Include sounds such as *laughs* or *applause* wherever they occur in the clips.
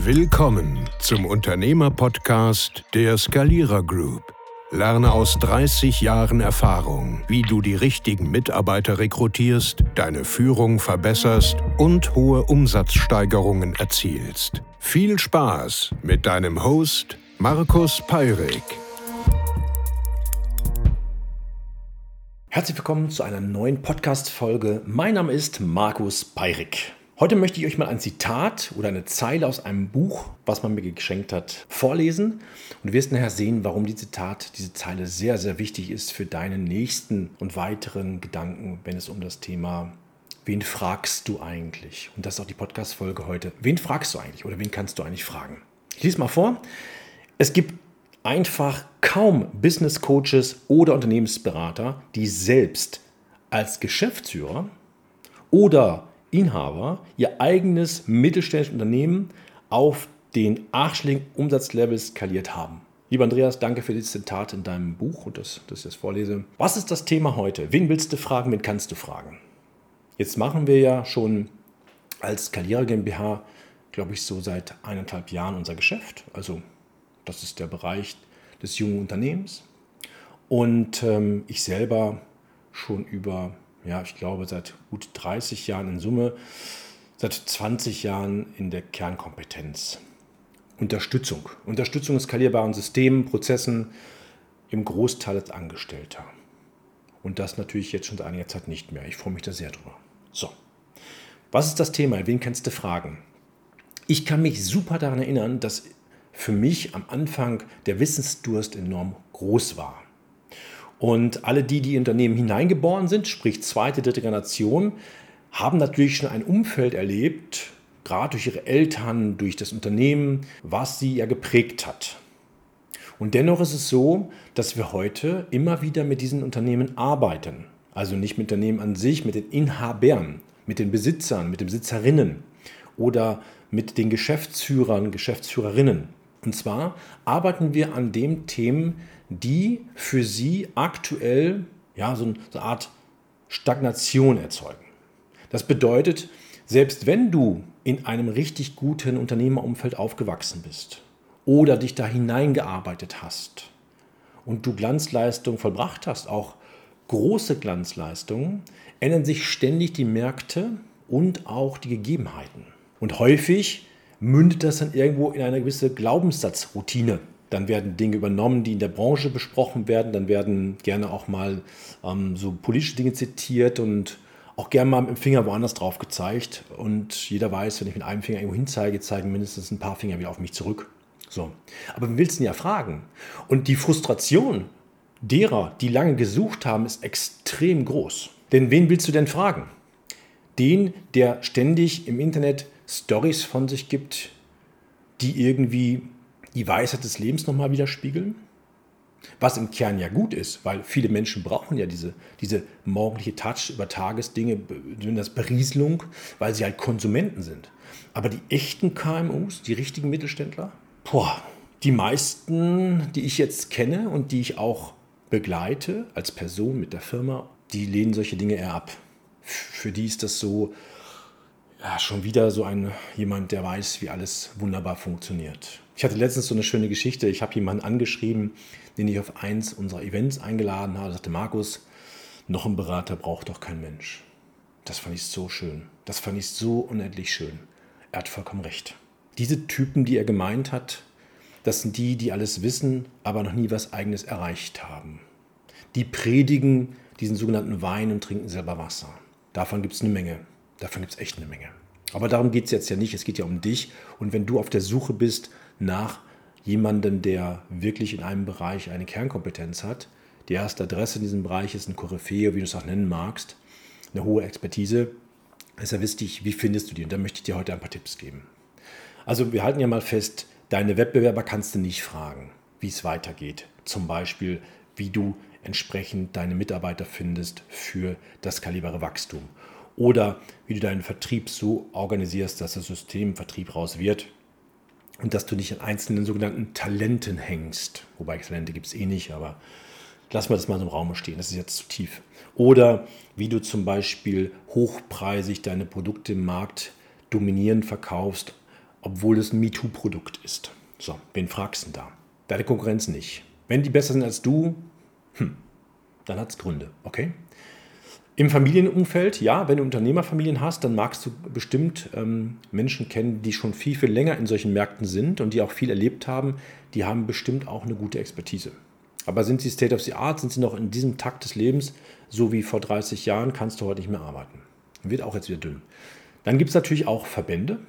Willkommen zum Unternehmerpodcast der Skalierer Group. Lerne aus 30 Jahren Erfahrung, wie du die richtigen Mitarbeiter rekrutierst, deine Führung verbesserst und hohe Umsatzsteigerungen erzielst. Viel Spaß mit deinem Host Markus Peirik. Herzlich willkommen zu einer neuen Podcast-Folge. Mein Name ist Markus Peirik. Heute möchte ich euch mal ein Zitat oder eine Zeile aus einem Buch, was man mir geschenkt hat, vorlesen. Und du wirst nachher sehen, warum die Zitat, diese Zeile sehr, sehr wichtig ist für deinen nächsten und weiteren Gedanken, wenn es um das Thema Wen fragst du eigentlich? Und das ist auch die Podcast-Folge heute. Wen fragst du eigentlich oder wen kannst du eigentlich fragen? Ich lese mal vor. Es gibt einfach kaum Business Coaches oder Unternehmensberater, die selbst als Geschäftsführer oder Inhaber ihr eigenes mittelständisches Unternehmen auf den achtstelligen Umsatzlevel skaliert haben. Lieber Andreas, danke für dieses Zitat in deinem Buch und das, dass ich das vorlese. Was ist das Thema heute? Wen willst du fragen, wen kannst du fragen? Jetzt machen wir ja schon als Skalierer GmbH, glaube ich, so seit eineinhalb Jahren unser Geschäft. Also das ist der Bereich des jungen Unternehmens. Und ähm, ich selber schon über ja, ich glaube, seit gut 30 Jahren in Summe, seit 20 Jahren in der Kernkompetenz. Unterstützung. Unterstützung in skalierbaren Systemen, Prozessen im Großteil als Angestellter. Und das natürlich jetzt schon seit einiger Zeit nicht mehr. Ich freue mich da sehr drüber. So. Was ist das Thema? Wen kannst du fragen? Ich kann mich super daran erinnern, dass für mich am Anfang der Wissensdurst enorm groß war. Und alle die, die in Unternehmen hineingeboren sind, sprich zweite, dritte Generation, haben natürlich schon ein Umfeld erlebt, gerade durch ihre Eltern, durch das Unternehmen, was sie ja geprägt hat. Und dennoch ist es so, dass wir heute immer wieder mit diesen Unternehmen arbeiten. Also nicht mit Unternehmen an sich, mit den Inhabern, mit den Besitzern, mit den Besitzerinnen oder mit den Geschäftsführern, Geschäftsführerinnen. Und zwar arbeiten wir an den Themen, die für sie aktuell ja, so eine Art Stagnation erzeugen. Das bedeutet, selbst wenn du in einem richtig guten Unternehmerumfeld aufgewachsen bist oder dich da hineingearbeitet hast und du Glanzleistungen vollbracht hast, auch große Glanzleistungen, ändern sich ständig die Märkte und auch die Gegebenheiten. Und häufig mündet das dann irgendwo in eine gewisse Glaubenssatzroutine. Dann werden Dinge übernommen, die in der Branche besprochen werden. Dann werden gerne auch mal ähm, so politische Dinge zitiert und auch gerne mal mit dem Finger woanders drauf gezeigt. Und jeder weiß, wenn ich mit einem Finger irgendwo hinzeige, zeigen mindestens ein paar Finger wieder auf mich zurück. So. Aber wen willst denn ja fragen? Und die Frustration derer, die lange gesucht haben, ist extrem groß. Denn wen willst du denn fragen? Den, der ständig im Internet Stories von sich gibt, die irgendwie die Weisheit des Lebens nochmal widerspiegeln. Was im Kern ja gut ist, weil viele Menschen brauchen ja diese, diese morgendliche Touch über Tagesdinge, das Berieselung, weil sie halt Konsumenten sind. Aber die echten KMUs, die richtigen Mittelständler, boah, die meisten, die ich jetzt kenne und die ich auch begleite als Person mit der Firma, die lehnen solche Dinge eher ab. Für die ist das so, ja, schon wieder so ein jemand, der weiß, wie alles wunderbar funktioniert. Ich hatte letztens so eine schöne Geschichte. Ich habe jemanden angeschrieben, den ich auf eins unserer Events eingeladen habe. Er sagte, Markus, noch ein Berater braucht doch kein Mensch. Das fand ich so schön. Das fand ich so unendlich schön. Er hat vollkommen recht. Diese Typen, die er gemeint hat, das sind die, die alles wissen, aber noch nie was Eigenes erreicht haben. Die predigen diesen sogenannten Wein und trinken selber Wasser. Davon gibt es eine Menge. Davon gibt es echt eine Menge. Aber darum geht es jetzt ja nicht. Es geht ja um dich. Und wenn du auf der Suche bist nach jemandem, der wirklich in einem Bereich eine Kernkompetenz hat. Die erste Adresse in diesem Bereich ist ein Koryphäe, wie du es auch nennen magst, eine hohe Expertise. ist ja wichtig, wie findest du die? Und da möchte ich dir heute ein paar Tipps geben. Also wir halten ja mal fest, deine Wettbewerber kannst du nicht fragen, wie es weitergeht. Zum Beispiel, wie du entsprechend deine Mitarbeiter findest für das kalibere Wachstum. Oder wie du deinen Vertrieb so organisierst, dass das System Vertrieb raus wird und dass du nicht an einzelnen sogenannten Talenten hängst. Wobei Talente gibt es eh nicht, aber lass mal das mal so im Raum stehen, das ist jetzt zu tief. Oder wie du zum Beispiel hochpreisig deine Produkte im Markt dominierend verkaufst, obwohl es ein MeToo-Produkt ist. So, wen fragst du denn da? Deine Konkurrenz nicht. Wenn die besser sind als du, hm, dann hat es Gründe, okay? Im Familienumfeld, ja, wenn du Unternehmerfamilien hast, dann magst du bestimmt ähm, Menschen kennen, die schon viel, viel länger in solchen Märkten sind und die auch viel erlebt haben. Die haben bestimmt auch eine gute Expertise. Aber sind sie State of the Art, sind sie noch in diesem Takt des Lebens, so wie vor 30 Jahren, kannst du heute nicht mehr arbeiten. Wird auch jetzt wieder dünn. Dann gibt es natürlich auch Verbände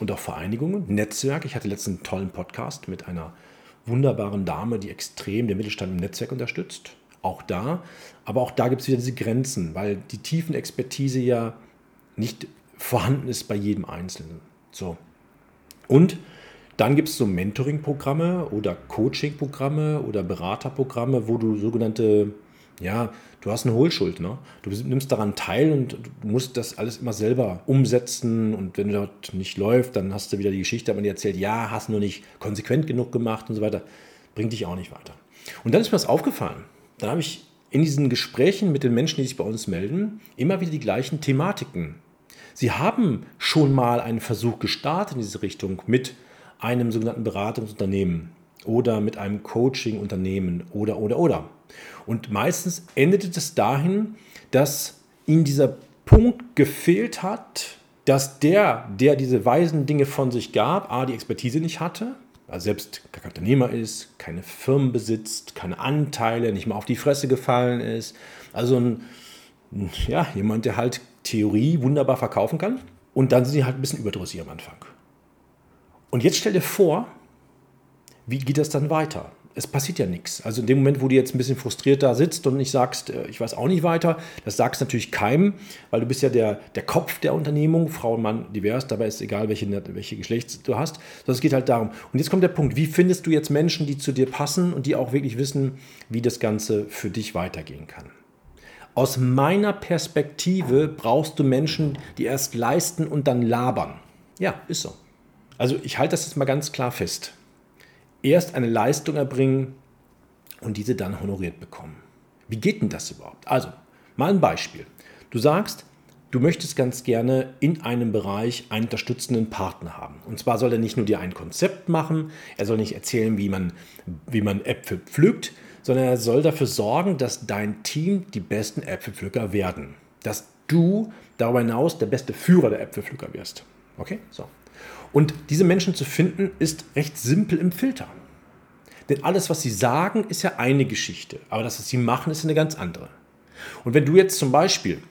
und auch Vereinigungen, Netzwerke. Ich hatte letztens einen tollen Podcast mit einer wunderbaren Dame, die extrem den Mittelstand im Netzwerk unterstützt auch da. Aber auch da gibt es wieder diese Grenzen, weil die tiefen Expertise ja nicht vorhanden ist bei jedem Einzelnen. So. Und dann gibt es so Mentoring-Programme oder Coaching-Programme oder Beraterprogramme, wo du sogenannte, ja, du hast eine Hohlschuld. Ne? Du nimmst daran teil und du musst das alles immer selber umsetzen. Und wenn dort nicht läuft, dann hast du wieder die Geschichte, aber die erzählt, ja, hast nur nicht konsequent genug gemacht und so weiter. Bringt dich auch nicht weiter. Und dann ist mir das aufgefallen dann habe ich in diesen Gesprächen mit den Menschen, die sich bei uns melden, immer wieder die gleichen Thematiken. Sie haben schon mal einen Versuch gestartet in diese Richtung mit einem sogenannten Beratungsunternehmen oder mit einem Coaching-Unternehmen oder, oder, oder. Und meistens endete es dahin, dass ihnen dieser Punkt gefehlt hat, dass der, der diese weisen Dinge von sich gab, a, die Expertise nicht hatte selbst kein Unternehmer ist, keine Firmen besitzt, keine Anteile, nicht mal auf die Fresse gefallen ist. Also ein, ja, jemand, der halt Theorie wunderbar verkaufen kann. Und dann sind sie halt ein bisschen überdrüssig am Anfang. Und jetzt stell dir vor, wie geht das dann weiter? Es passiert ja nichts. Also in dem Moment, wo du jetzt ein bisschen frustriert da sitzt und nicht sagst, äh, ich weiß auch nicht weiter, das sagst natürlich keinem, weil du bist ja der, der Kopf der Unternehmung, Frau und Mann divers, dabei ist egal, welche, welche Geschlecht du hast, sondern es geht halt darum. Und jetzt kommt der Punkt, wie findest du jetzt Menschen, die zu dir passen und die auch wirklich wissen, wie das Ganze für dich weitergehen kann? Aus meiner Perspektive brauchst du Menschen, die erst leisten und dann labern. Ja, ist so. Also ich halte das jetzt mal ganz klar fest erst eine Leistung erbringen und diese dann honoriert bekommen. Wie geht denn das überhaupt? Also, mal ein Beispiel. Du sagst, du möchtest ganz gerne in einem Bereich einen unterstützenden Partner haben. Und zwar soll er nicht nur dir ein Konzept machen, er soll nicht erzählen, wie man, wie man Äpfel pflückt, sondern er soll dafür sorgen, dass dein Team die besten Äpfelpflücker werden. Dass du darüber hinaus der beste Führer der Äpfelpflücker wirst. Okay? So. Und diese Menschen zu finden, ist recht simpel im Filter. Denn alles, was sie sagen, ist ja eine Geschichte. Aber das, was sie machen, ist eine ganz andere. Und wenn du jetzt zum Beispiel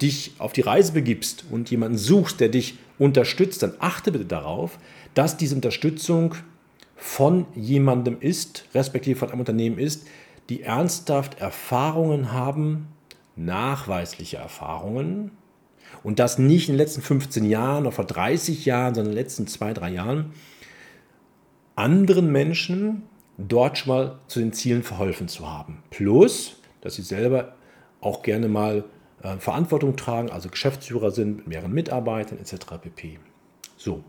dich auf die Reise begibst und jemanden suchst, der dich unterstützt, dann achte bitte darauf, dass diese Unterstützung von jemandem ist, respektive von einem Unternehmen ist, die ernsthaft Erfahrungen haben, nachweisliche Erfahrungen, und das nicht in den letzten 15 Jahren oder vor 30 Jahren, sondern in den letzten zwei, drei Jahren, anderen Menschen dort schon mal zu den Zielen verholfen zu haben. Plus, dass sie selber auch gerne mal äh, Verantwortung tragen, also Geschäftsführer sind mit mehreren Mitarbeitern etc. pp. So,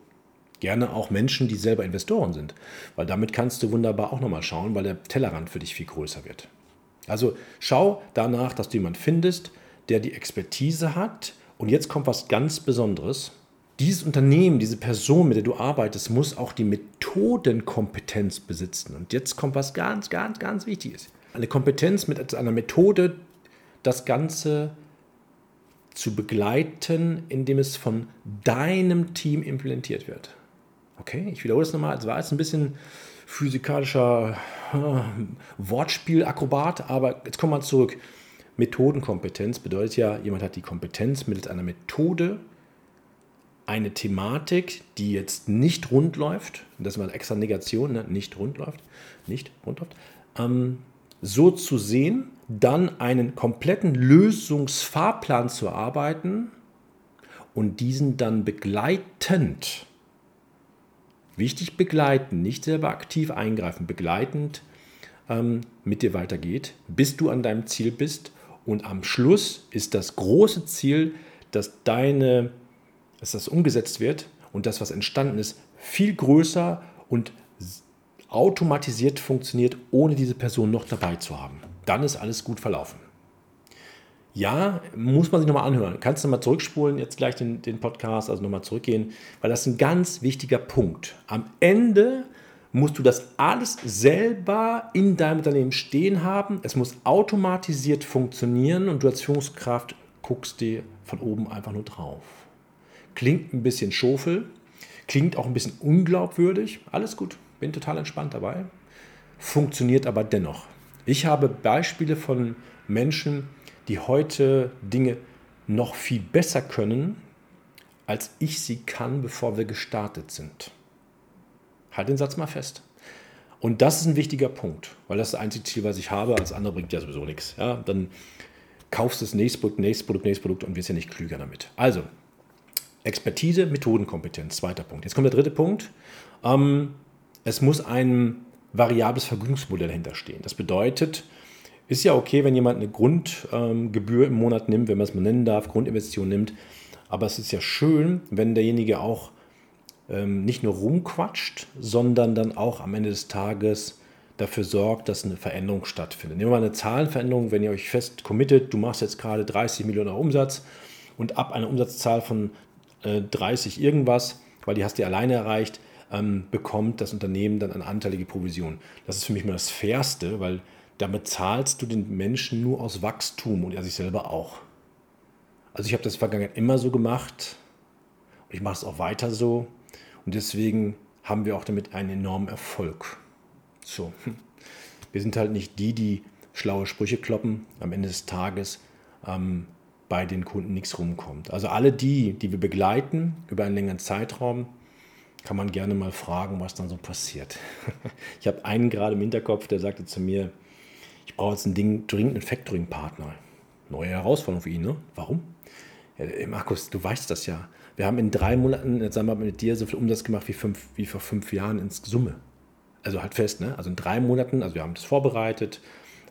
gerne auch Menschen, die selber Investoren sind, weil damit kannst du wunderbar auch nochmal schauen, weil der Tellerrand für dich viel größer wird. Also schau danach, dass du jemanden findest, der die Expertise hat, und jetzt kommt was ganz Besonderes. Dieses Unternehmen, diese Person, mit der du arbeitest, muss auch die Methodenkompetenz besitzen. Und jetzt kommt was ganz, ganz, ganz Wichtiges. Eine Kompetenz mit einer Methode, das Ganze zu begleiten, indem es von deinem Team implementiert wird. Okay, ich wiederhole es nochmal. Es war jetzt ein bisschen physikalischer äh, Wortspielakrobat, aber jetzt kommen wir zurück. Methodenkompetenz bedeutet ja, jemand hat die Kompetenz mittels einer Methode eine Thematik, die jetzt nicht rund läuft, das ist mal extra Negation, ne? nicht rund läuft, nicht rund läuft, ähm, so zu sehen, dann einen kompletten Lösungsfahrplan zu erarbeiten und diesen dann begleitend, wichtig begleiten, nicht selber aktiv eingreifen, begleitend ähm, mit dir weitergeht, bis du an deinem Ziel bist und am Schluss ist das große Ziel, dass deine, dass das umgesetzt wird und das, was entstanden ist, viel größer und automatisiert funktioniert, ohne diese Person noch dabei zu haben. Dann ist alles gut verlaufen. Ja, muss man sich nochmal anhören. Kannst du nochmal zurückspulen, jetzt gleich den, den Podcast, also nochmal zurückgehen, weil das ist ein ganz wichtiger Punkt. Am Ende musst du das alles selber in deinem Unternehmen stehen haben. Es muss automatisiert funktionieren und du als Führungskraft guckst dir von oben einfach nur drauf. Klingt ein bisschen schofel, klingt auch ein bisschen unglaubwürdig. Alles gut, bin total entspannt dabei. Funktioniert aber dennoch. Ich habe Beispiele von Menschen, die heute Dinge noch viel besser können, als ich sie kann, bevor wir gestartet sind. Halt den Satz mal fest. Und das ist ein wichtiger Punkt, weil das ist das einzige Ziel, was ich habe. Als andere bringt ja sowieso nichts. Ja, dann kaufst du das nächste Produkt, nächstes Produkt, nächstes Produkt und wirst ja nicht klüger damit. Also, Expertise, Methodenkompetenz, zweiter Punkt. Jetzt kommt der dritte Punkt. Ähm, es muss ein variables Vergütungsmodell dahinter stehen. Das bedeutet, ist ja okay, wenn jemand eine Grundgebühr ähm, im Monat nimmt, wenn man es mal nennen darf, Grundinvestition nimmt. Aber es ist ja schön, wenn derjenige auch nicht nur rumquatscht, sondern dann auch am Ende des Tages dafür sorgt, dass eine Veränderung stattfindet. Nehmen wir mal eine Zahlenveränderung, wenn ihr euch fest committet, du machst jetzt gerade 30 Millionen Umsatz und ab einer Umsatzzahl von äh, 30 irgendwas, weil die hast du alleine erreicht, ähm, bekommt das Unternehmen dann eine anteilige Provision. Das ist für mich mal das Fairste, weil damit zahlst du den Menschen nur aus Wachstum und er sich selber auch. Also ich habe das in der Vergangenheit immer so gemacht und ich mache es auch weiter so. Und deswegen haben wir auch damit einen enormen Erfolg. So, wir sind halt nicht die, die schlaue Sprüche kloppen. Am Ende des Tages ähm, bei den Kunden nichts rumkommt. Also alle die, die wir begleiten über einen längeren Zeitraum, kann man gerne mal fragen, was dann so passiert. *laughs* Ich habe einen gerade im Hinterkopf, der sagte zu mir, ich brauche jetzt ein Ding, dringend einen Factoring-Partner. Neue Herausforderung für ihn, ne? Warum? Ja, Markus, du weißt das ja. Wir haben in drei Monaten in Zusammenarbeit mit dir so viel Umsatz gemacht wie, fünf, wie vor fünf Jahren in Summe. Also halt fest, ne? Also in drei Monaten, also wir haben das vorbereitet,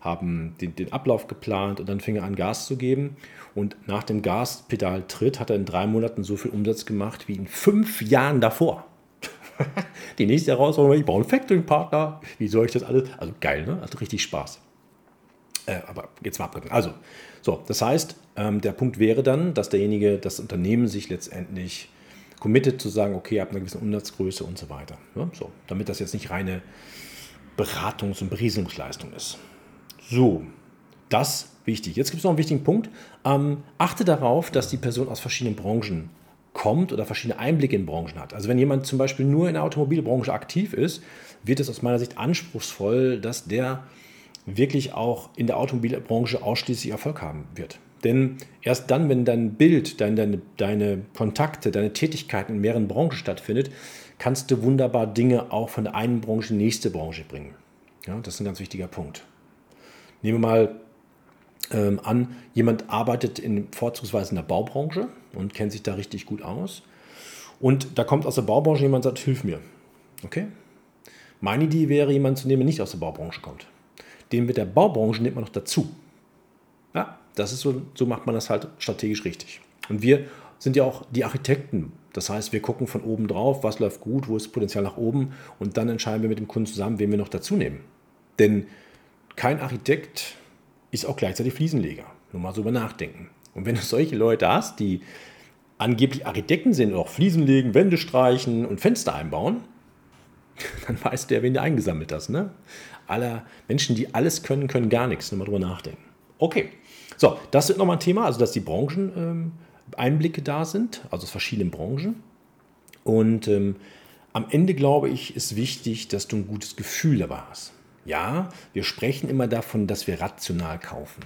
haben den, den Ablauf geplant und dann fing er an, Gas zu geben. Und nach dem Gaspedaltritt hat er in drei Monaten so viel Umsatz gemacht wie in fünf Jahren davor. *laughs* Die nächste Herausforderung, ich brauche einen Factoring-Partner. Wie soll ich das alles? Also geil, ne? Also richtig Spaß. Äh, aber jetzt mal abgeben. Also, so, das heißt, ähm, der Punkt wäre dann, dass derjenige, das Unternehmen sich letztendlich committet zu sagen, okay, ab einer gewissen Umsatzgröße und so weiter. Ja, so, damit das jetzt nicht reine Beratungs- und Berieselungsleistung ist. So, das wichtig. Jetzt gibt es noch einen wichtigen Punkt. Ähm, achte darauf, dass die Person aus verschiedenen Branchen kommt oder verschiedene Einblicke in Branchen hat. Also wenn jemand zum Beispiel nur in der Automobilbranche aktiv ist, wird es aus meiner Sicht anspruchsvoll, dass der wirklich auch in der Automobilbranche ausschließlich Erfolg haben wird. Denn erst dann, wenn dein Bild, dein, deine, deine Kontakte, deine Tätigkeiten in mehreren Branchen stattfindet, kannst du wunderbar Dinge auch von der einen Branche in die nächste Branche bringen. Ja, das ist ein ganz wichtiger Punkt. Nehmen wir mal ähm, an, jemand arbeitet in, vorzugsweise in der Baubranche und kennt sich da richtig gut aus. Und da kommt aus der Baubranche jemand und sagt, hilf mir. Okay? Meine Idee wäre, jemanden zu nehmen, der nicht aus der Baubranche kommt den mit der Baubranche nimmt man noch dazu. Ja, das ist so, so macht man das halt strategisch richtig. Und wir sind ja auch die Architekten. Das heißt, wir gucken von oben drauf, was läuft gut, wo ist Potenzial nach oben und dann entscheiden wir mit dem Kunden zusammen, wen wir noch dazu nehmen. Denn kein Architekt ist auch gleichzeitig Fliesenleger. Nur mal so über nachdenken. Und wenn du solche Leute hast, die angeblich Architekten sind und auch Fliesen legen, Wände streichen und Fenster einbauen, *laughs* dann weißt du ja, wen du eingesammelt hast. Ne? Aller Menschen, die alles können, können gar nichts. Nur mal drüber nachdenken. Okay, so, das wird nochmal ein Thema, also dass die Brancheneinblicke ähm, da sind, also aus verschiedenen Branchen. Und ähm, am Ende, glaube ich, ist wichtig, dass du ein gutes Gefühl dabei hast. Ja, wir sprechen immer davon, dass wir rational kaufen.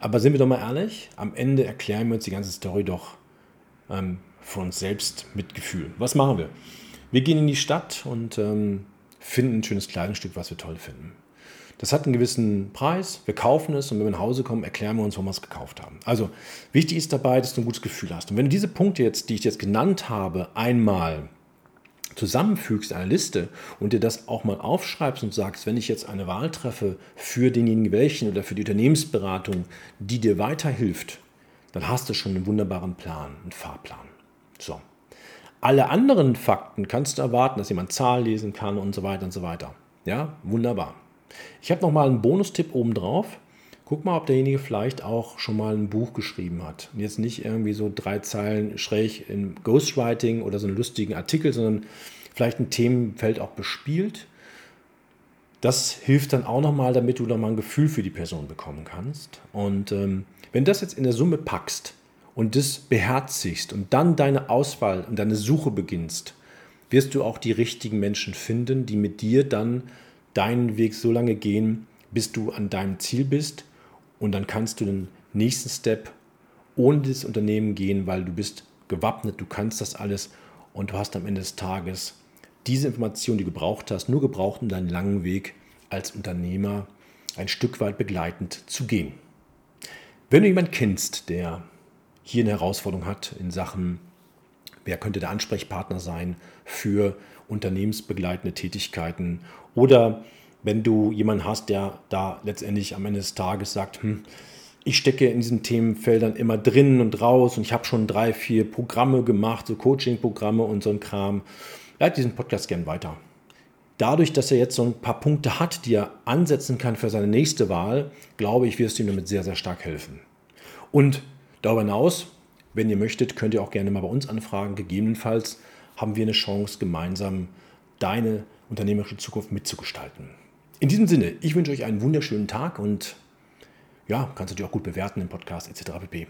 Aber sind wir doch mal ehrlich, am Ende erklären wir uns die ganze Story doch ähm, von uns selbst mit Gefühl. Was machen wir? Wir gehen in die Stadt und ähm, finden ein schönes Kleidungsstück, was wir toll finden. Das hat einen gewissen Preis, wir kaufen es und wenn wir nach Hause kommen, erklären wir uns, warum wir es gekauft haben. Also wichtig ist dabei, dass du ein gutes Gefühl hast. Und wenn du diese Punkte jetzt, die ich jetzt genannt habe, einmal zusammenfügst in eine Liste und dir das auch mal aufschreibst und sagst, wenn ich jetzt eine Wahl treffe für denjenigen welchen oder für die Unternehmensberatung, die dir weiterhilft, dann hast du schon einen wunderbaren Plan, einen Fahrplan. So. Alle anderen Fakten kannst du erwarten, dass jemand Zahlen lesen kann und so weiter und so weiter. Ja, wunderbar. Ich habe noch mal einen Bonustipp obendrauf. guck mal, ob derjenige vielleicht auch schon mal ein Buch geschrieben hat. Und jetzt nicht irgendwie so drei Zeilen schräg in Ghostwriting oder so einen lustigen Artikel, sondern vielleicht ein Themenfeld auch bespielt. Das hilft dann auch nochmal, damit du nochmal ein Gefühl für die Person bekommen kannst. Und ähm, wenn du das jetzt in der Summe packst und das beherzigst und dann deine Auswahl und deine Suche beginnst, wirst du auch die richtigen Menschen finden, die mit dir dann deinen Weg so lange gehen, bis du an deinem Ziel bist. Und dann kannst du den nächsten Step ohne das Unternehmen gehen, weil du bist gewappnet, du kannst das alles und du hast am Ende des Tages diese Information, die du gebraucht hast, nur gebraucht, um deinen langen Weg als Unternehmer ein Stück weit begleitend zu gehen. Wenn du jemanden kennst, der hier eine Herausforderung hat in Sachen, wer könnte der Ansprechpartner sein für unternehmensbegleitende Tätigkeiten oder wenn du jemanden hast, der da letztendlich am Ende des Tages sagt, hm, ich stecke in diesen Themenfeldern immer drin und raus und ich habe schon drei, vier Programme gemacht, so Coaching-Programme und so ein Kram. Leite diesen Podcast gern weiter. Dadurch, dass er jetzt so ein paar Punkte hat, die er ansetzen kann für seine nächste Wahl, glaube ich, wirst du ihm damit sehr, sehr stark helfen. Und darüber hinaus, wenn ihr möchtet, könnt ihr auch gerne mal bei uns anfragen. Gegebenenfalls haben wir eine Chance, gemeinsam deine unternehmerische Zukunft mitzugestalten. In diesem Sinne, ich wünsche euch einen wunderschönen Tag und ja, kannst du dich auch gut bewerten im Podcast etc. pp.